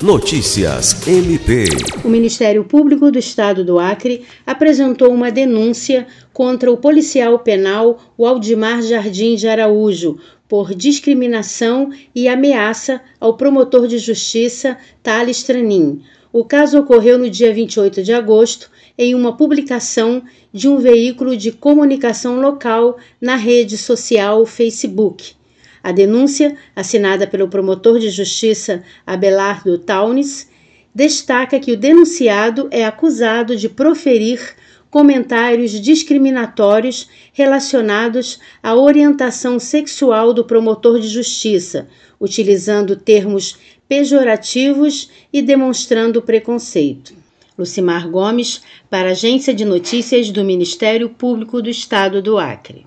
Notícias MP. O Ministério Público do Estado do Acre apresentou uma denúncia contra o policial penal Waldemar Jardim de Araújo por discriminação e ameaça ao promotor de justiça Thales Tranin. O caso ocorreu no dia 28 de agosto em uma publicação de um veículo de comunicação local na rede social Facebook. A denúncia, assinada pelo promotor de justiça Abelardo Taunes, destaca que o denunciado é acusado de proferir comentários discriminatórios relacionados à orientação sexual do promotor de justiça, utilizando termos pejorativos e demonstrando preconceito. Lucimar Gomes, para a Agência de Notícias do Ministério Público do Estado do Acre.